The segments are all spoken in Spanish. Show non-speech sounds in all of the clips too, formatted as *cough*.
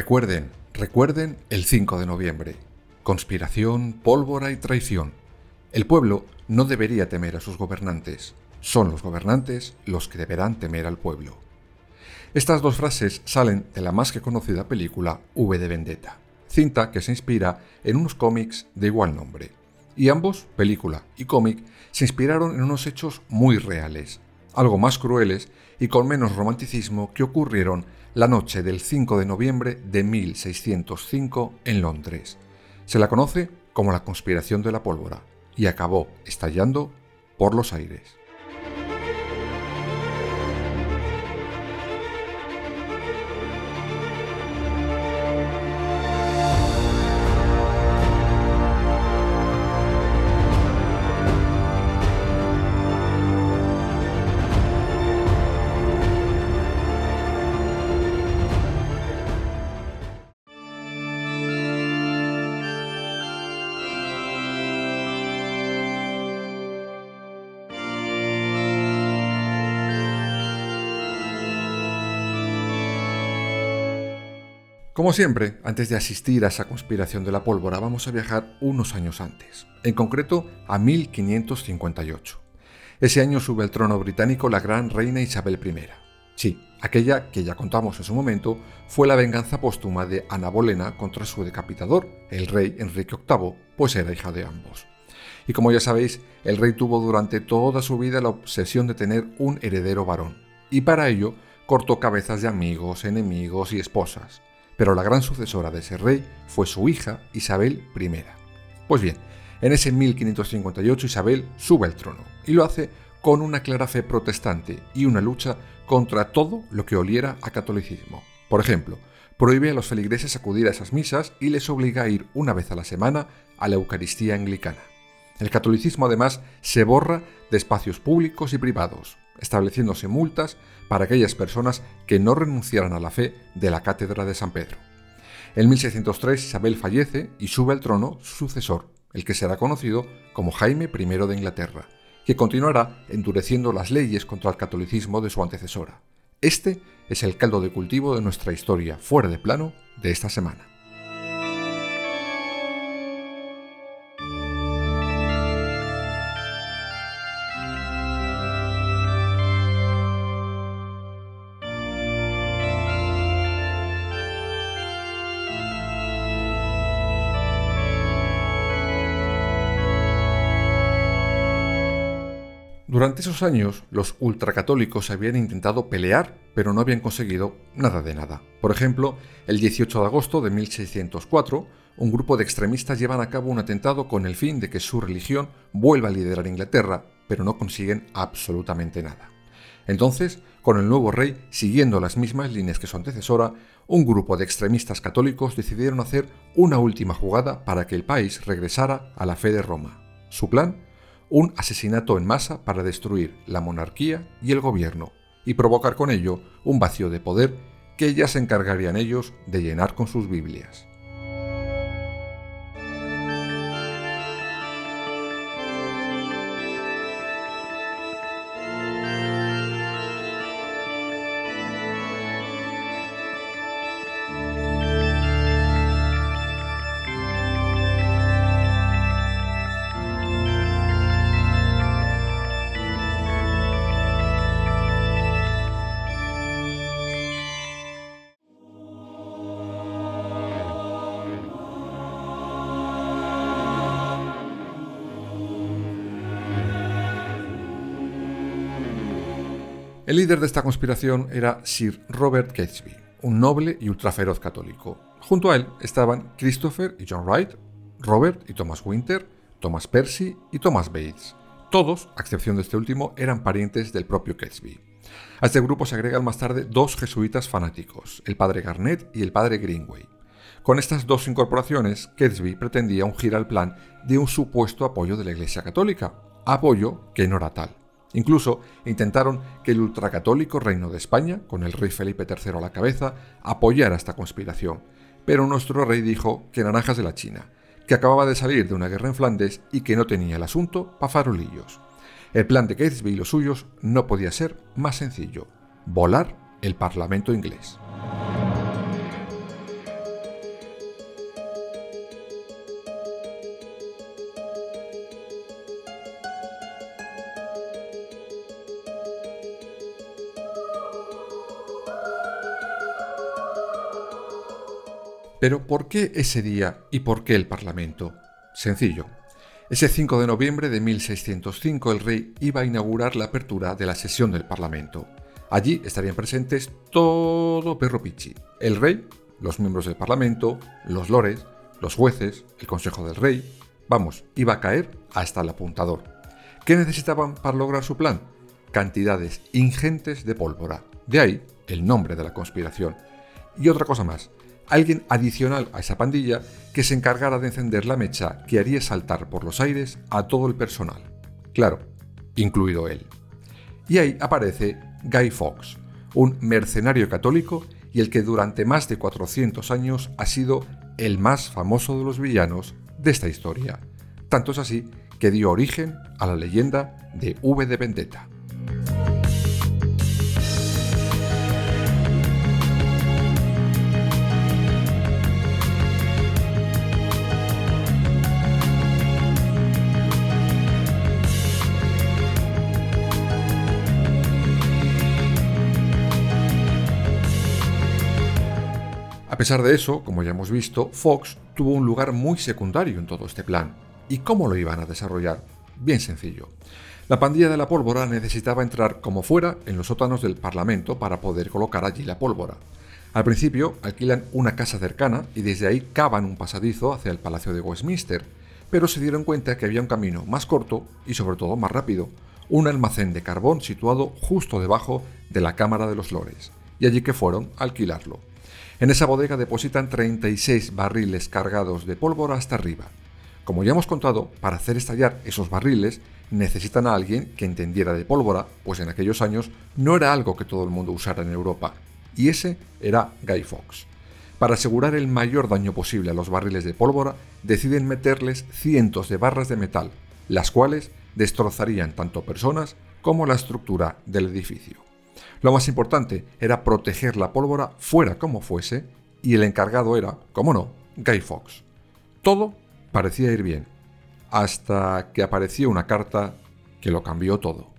Recuerden, recuerden el 5 de noviembre. Conspiración, pólvora y traición. El pueblo no debería temer a sus gobernantes. Son los gobernantes los que deberán temer al pueblo. Estas dos frases salen de la más que conocida película V de Vendetta, cinta que se inspira en unos cómics de igual nombre. Y ambos, película y cómic, se inspiraron en unos hechos muy reales, algo más crueles y con menos romanticismo que ocurrieron la noche del 5 de noviembre de 1605 en Londres. Se la conoce como la conspiración de la pólvora y acabó estallando por los aires. Como siempre, antes de asistir a esa conspiración de la pólvora, vamos a viajar unos años antes, en concreto a 1558. Ese año sube al trono británico la gran reina Isabel I. Sí, aquella que ya contamos en su momento fue la venganza póstuma de Ana Bolena contra su decapitador, el rey Enrique VIII, pues era hija de ambos. Y como ya sabéis, el rey tuvo durante toda su vida la obsesión de tener un heredero varón, y para ello cortó cabezas de amigos, enemigos y esposas pero la gran sucesora de ese rey fue su hija Isabel I. Pues bien, en ese 1558 Isabel sube al trono y lo hace con una clara fe protestante y una lucha contra todo lo que oliera a catolicismo. Por ejemplo, prohíbe a los feligreses acudir a esas misas y les obliga a ir una vez a la semana a la Eucaristía anglicana. El catolicismo además se borra de espacios públicos y privados, estableciéndose multas para aquellas personas que no renunciaran a la fe de la Cátedra de San Pedro. En 1603 Isabel fallece y sube al trono su sucesor, el que será conocido como Jaime I de Inglaterra, que continuará endureciendo las leyes contra el catolicismo de su antecesora. Este es el caldo de cultivo de nuestra historia fuera de plano de esta semana. Durante esos años, los ultracatólicos habían intentado pelear, pero no habían conseguido nada de nada. Por ejemplo, el 18 de agosto de 1604, un grupo de extremistas llevan a cabo un atentado con el fin de que su religión vuelva a liderar Inglaterra, pero no consiguen absolutamente nada. Entonces, con el nuevo rey siguiendo las mismas líneas que su antecesora, un grupo de extremistas católicos decidieron hacer una última jugada para que el país regresara a la fe de Roma. Su plan un asesinato en masa para destruir la monarquía y el gobierno y provocar con ello un vacío de poder que ya se encargarían ellos de llenar con sus Biblias. El líder de esta conspiración era Sir Robert Catesby, un noble y ultraferoz católico. Junto a él estaban Christopher y John Wright, Robert y Thomas Winter, Thomas Percy y Thomas Bates. Todos, a excepción de este último, eran parientes del propio Catesby. A este grupo se agregan más tarde dos jesuitas fanáticos, el padre Garnett y el padre Greenway. Con estas dos incorporaciones, Catesby pretendía ungir al plan de un supuesto apoyo de la Iglesia Católica, apoyo que no era tal. Incluso intentaron que el ultracatólico Reino de España, con el rey Felipe III a la cabeza, apoyara esta conspiración, pero nuestro rey dijo que naranjas de la China, que acababa de salir de una guerra en Flandes y que no tenía el asunto para farolillos. El plan de Catesby y los suyos no podía ser más sencillo, volar el Parlamento inglés. Pero ¿por qué ese día y por qué el Parlamento? Sencillo. Ese 5 de noviembre de 1605 el rey iba a inaugurar la apertura de la sesión del Parlamento. Allí estarían presentes todo Perro Pichi, el rey, los miembros del Parlamento, los lores, los jueces, el Consejo del Rey. Vamos, iba a caer hasta el apuntador. ¿Qué necesitaban para lograr su plan? Cantidades ingentes de pólvora. De ahí el nombre de la conspiración. Y otra cosa más, alguien adicional a esa pandilla que se encargara de encender la mecha que haría saltar por los aires a todo el personal. Claro, incluido él. Y ahí aparece Guy Fawkes, un mercenario católico y el que durante más de 400 años ha sido el más famoso de los villanos de esta historia. Tanto es así que dio origen a la leyenda de V de Vendetta. A pesar de eso, como ya hemos visto, Fox tuvo un lugar muy secundario en todo este plan. ¿Y cómo lo iban a desarrollar? Bien sencillo. La pandilla de la pólvora necesitaba entrar como fuera en los sótanos del Parlamento para poder colocar allí la pólvora. Al principio alquilan una casa cercana y desde ahí cavan un pasadizo hacia el Palacio de Westminster, pero se dieron cuenta que había un camino más corto y sobre todo más rápido, un almacén de carbón situado justo debajo de la Cámara de los Lores, y allí que fueron a alquilarlo. En esa bodega depositan 36 barriles cargados de pólvora hasta arriba. Como ya hemos contado, para hacer estallar esos barriles necesitan a alguien que entendiera de pólvora, pues en aquellos años no era algo que todo el mundo usara en Europa, y ese era Guy Fawkes. Para asegurar el mayor daño posible a los barriles de pólvora, deciden meterles cientos de barras de metal, las cuales destrozarían tanto personas como la estructura del edificio. Lo más importante era proteger la pólvora fuera como fuese, y el encargado era, como no, Guy Fawkes. Todo parecía ir bien, hasta que apareció una carta que lo cambió todo.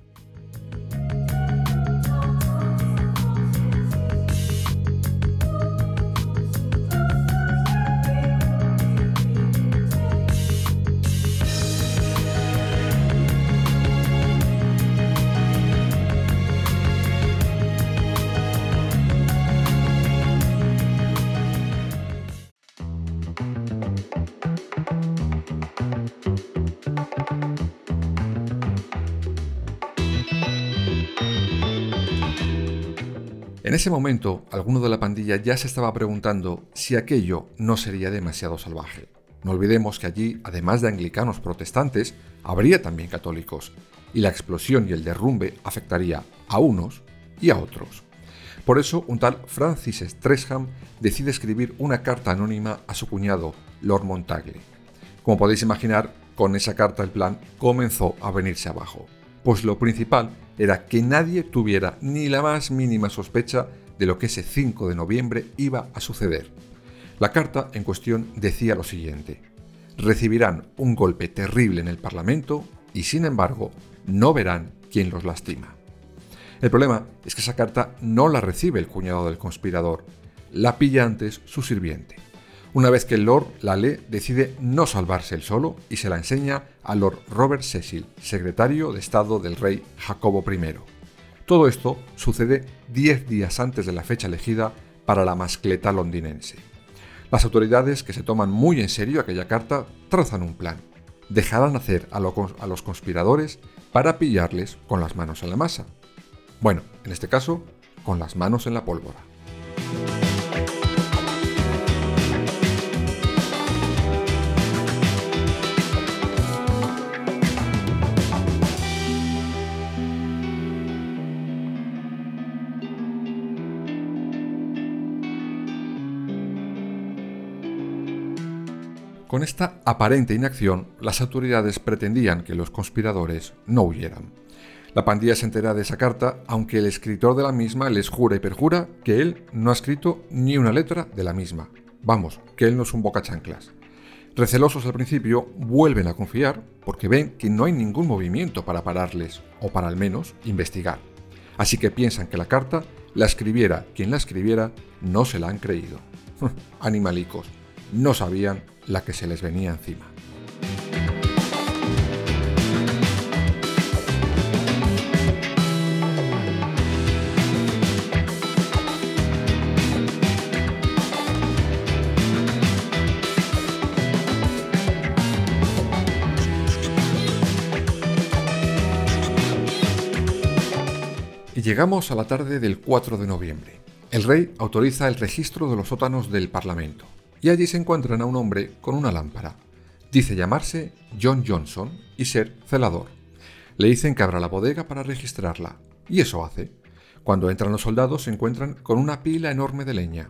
En ese momento, alguno de la pandilla ya se estaba preguntando si aquello no sería demasiado salvaje. No olvidemos que allí, además de anglicanos protestantes, habría también católicos, y la explosión y el derrumbe afectaría a unos y a otros. Por eso, un tal Francis Stresham decide escribir una carta anónima a su cuñado, Lord Montague. Como podéis imaginar, con esa carta el plan comenzó a venirse abajo pues lo principal era que nadie tuviera ni la más mínima sospecha de lo que ese 5 de noviembre iba a suceder. La carta en cuestión decía lo siguiente, recibirán un golpe terrible en el Parlamento y sin embargo no verán quién los lastima. El problema es que esa carta no la recibe el cuñado del conspirador, la pilla antes su sirviente. Una vez que el Lord la lee, decide no salvarse él solo y se la enseña a Lord Robert Cecil, secretario de Estado del rey Jacobo I. Todo esto sucede 10 días antes de la fecha elegida para la mascleta londinense. Las autoridades, que se toman muy en serio aquella carta, trazan un plan. Dejarán hacer a, a los conspiradores para pillarles con las manos en la masa. Bueno, en este caso, con las manos en la pólvora. Con esta aparente inacción, las autoridades pretendían que los conspiradores no huyeran. La pandilla se entera de esa carta, aunque el escritor de la misma les jura y perjura que él no ha escrito ni una letra de la misma. Vamos, que él no es un bocachanclas. Recelosos al principio, vuelven a confiar porque ven que no hay ningún movimiento para pararles, o para al menos investigar. Así que piensan que la carta la escribiera quien la escribiera, no se la han creído. *laughs* Animalicos, no sabían la que se les venía encima. Y llegamos a la tarde del 4 de noviembre. El rey autoriza el registro de los sótanos del Parlamento y allí se encuentran a un hombre con una lámpara. Dice llamarse John Johnson y ser celador. Le dicen que abra la bodega para registrarla, y eso hace. Cuando entran los soldados se encuentran con una pila enorme de leña,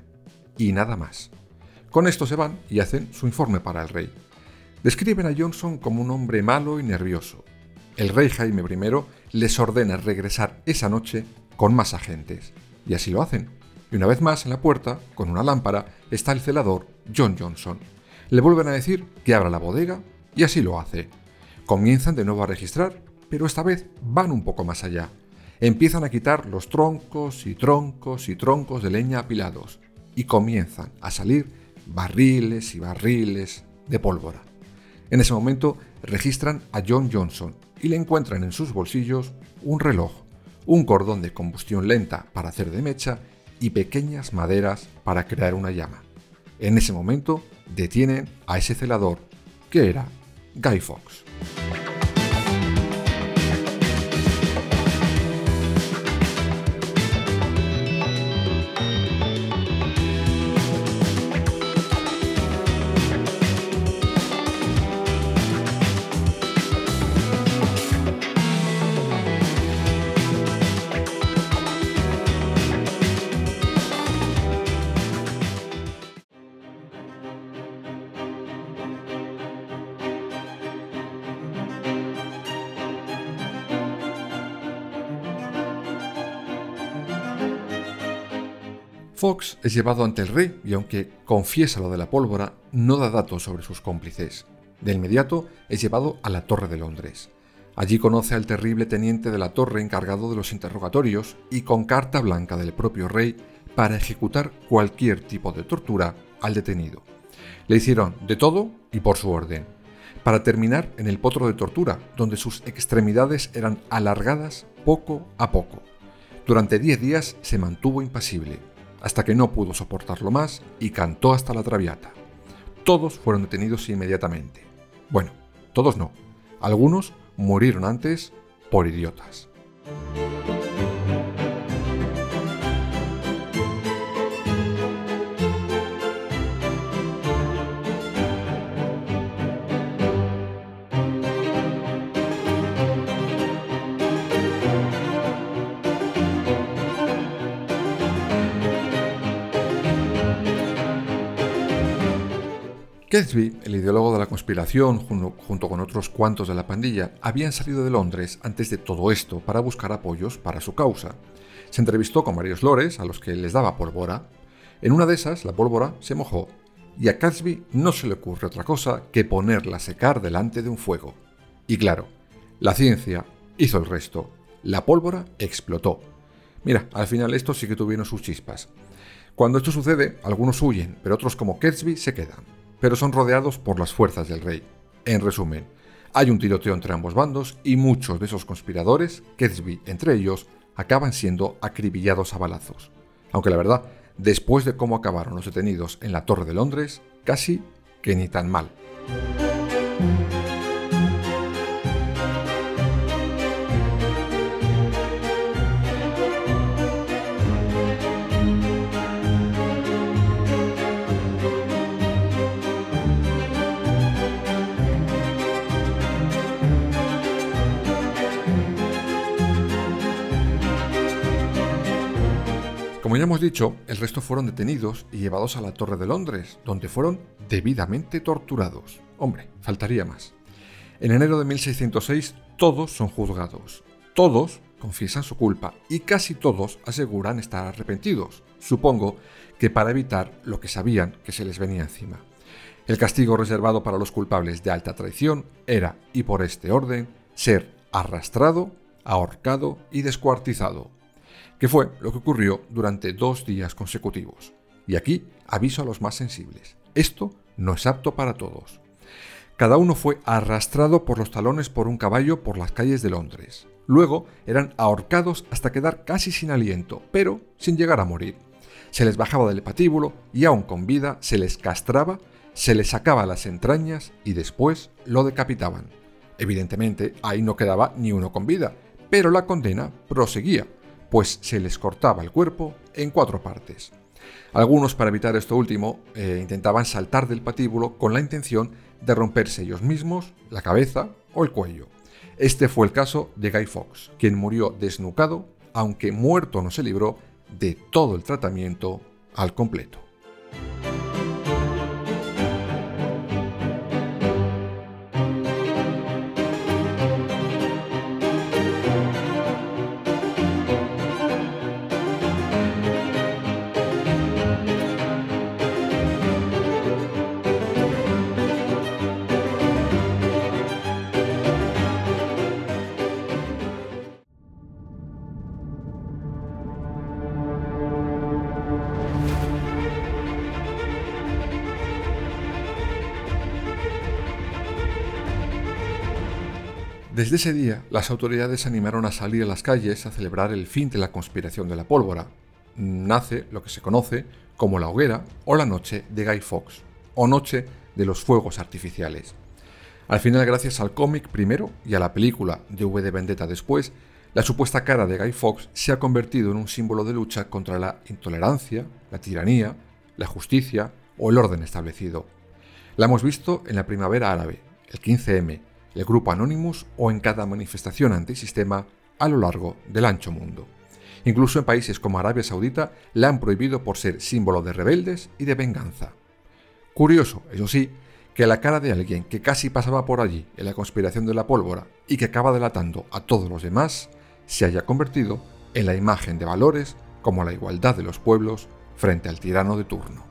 y nada más. Con esto se van y hacen su informe para el rey. Describen a Johnson como un hombre malo y nervioso. El rey Jaime I les ordena regresar esa noche con más agentes, y así lo hacen. Y una vez más en la puerta, con una lámpara, está el celador John Johnson. Le vuelven a decir que abra la bodega y así lo hace. Comienzan de nuevo a registrar, pero esta vez van un poco más allá. Empiezan a quitar los troncos y troncos y troncos de leña apilados y comienzan a salir barriles y barriles de pólvora. En ese momento registran a John Johnson y le encuentran en sus bolsillos un reloj, un cordón de combustión lenta para hacer de mecha y pequeñas maderas para crear una llama. En ese momento detienen a ese celador, que era Guy Fawkes. Fox es llevado ante el rey y aunque confiesa lo de la pólvora, no da datos sobre sus cómplices. De inmediato es llevado a la Torre de Londres. Allí conoce al terrible teniente de la torre encargado de los interrogatorios y con carta blanca del propio rey para ejecutar cualquier tipo de tortura al detenido. Le hicieron de todo y por su orden, para terminar en el potro de tortura, donde sus extremidades eran alargadas poco a poco. Durante 10 días se mantuvo impasible, hasta que no pudo soportarlo más y cantó hasta la traviata. Todos fueron detenidos inmediatamente. Bueno, todos no. Algunos murieron antes por idiotas. Gatsby, el ideólogo de la conspiración, junto con otros cuantos de la pandilla, habían salido de Londres antes de todo esto para buscar apoyos para su causa. Se entrevistó con varios lores a los que les daba pólvora. En una de esas, la pólvora se mojó y a Gatsby no se le ocurre otra cosa que ponerla a secar delante de un fuego. Y claro, la ciencia hizo el resto. La pólvora explotó. Mira, al final esto sí que tuvieron sus chispas. Cuando esto sucede, algunos huyen, pero otros como Gatsby se quedan pero son rodeados por las fuerzas del rey. En resumen, hay un tiroteo entre ambos bandos y muchos de esos conspiradores, Gatsby entre ellos, acaban siendo acribillados a balazos. Aunque la verdad, después de cómo acabaron los detenidos en la Torre de Londres, casi que ni tan mal. Hemos dicho, el resto fueron detenidos y llevados a la Torre de Londres, donde fueron debidamente torturados. Hombre, faltaría más. En enero de 1606 todos son juzgados. Todos confiesan su culpa y casi todos aseguran estar arrepentidos. Supongo que para evitar lo que sabían que se les venía encima. El castigo reservado para los culpables de alta traición era, y por este orden, ser arrastrado, ahorcado y descuartizado que fue lo que ocurrió durante dos días consecutivos. Y aquí aviso a los más sensibles. Esto no es apto para todos. Cada uno fue arrastrado por los talones por un caballo por las calles de Londres. Luego eran ahorcados hasta quedar casi sin aliento, pero sin llegar a morir. Se les bajaba del patíbulo y aún con vida se les castraba, se les sacaba las entrañas y después lo decapitaban. Evidentemente ahí no quedaba ni uno con vida, pero la condena proseguía pues se les cortaba el cuerpo en cuatro partes. Algunos, para evitar esto último, eh, intentaban saltar del patíbulo con la intención de romperse ellos mismos la cabeza o el cuello. Este fue el caso de Guy Fawkes, quien murió desnucado, aunque muerto no se libró de todo el tratamiento al completo. Desde ese día, las autoridades animaron a salir a las calles a celebrar el fin de la conspiración de la pólvora. Nace lo que se conoce como la hoguera o la noche de Guy Fawkes, o noche de los fuegos artificiales. Al final, gracias al cómic primero y a la película de V de Vendetta después, la supuesta cara de Guy Fawkes se ha convertido en un símbolo de lucha contra la intolerancia, la tiranía, la justicia o el orden establecido. La hemos visto en la primavera árabe, el 15M, el grupo Anonymous o en cada manifestación antisistema a lo largo del ancho mundo. Incluso en países como Arabia Saudita la han prohibido por ser símbolo de rebeldes y de venganza. Curioso, eso sí, que la cara de alguien que casi pasaba por allí en la conspiración de la pólvora y que acaba delatando a todos los demás, se haya convertido en la imagen de valores como la igualdad de los pueblos frente al tirano de turno.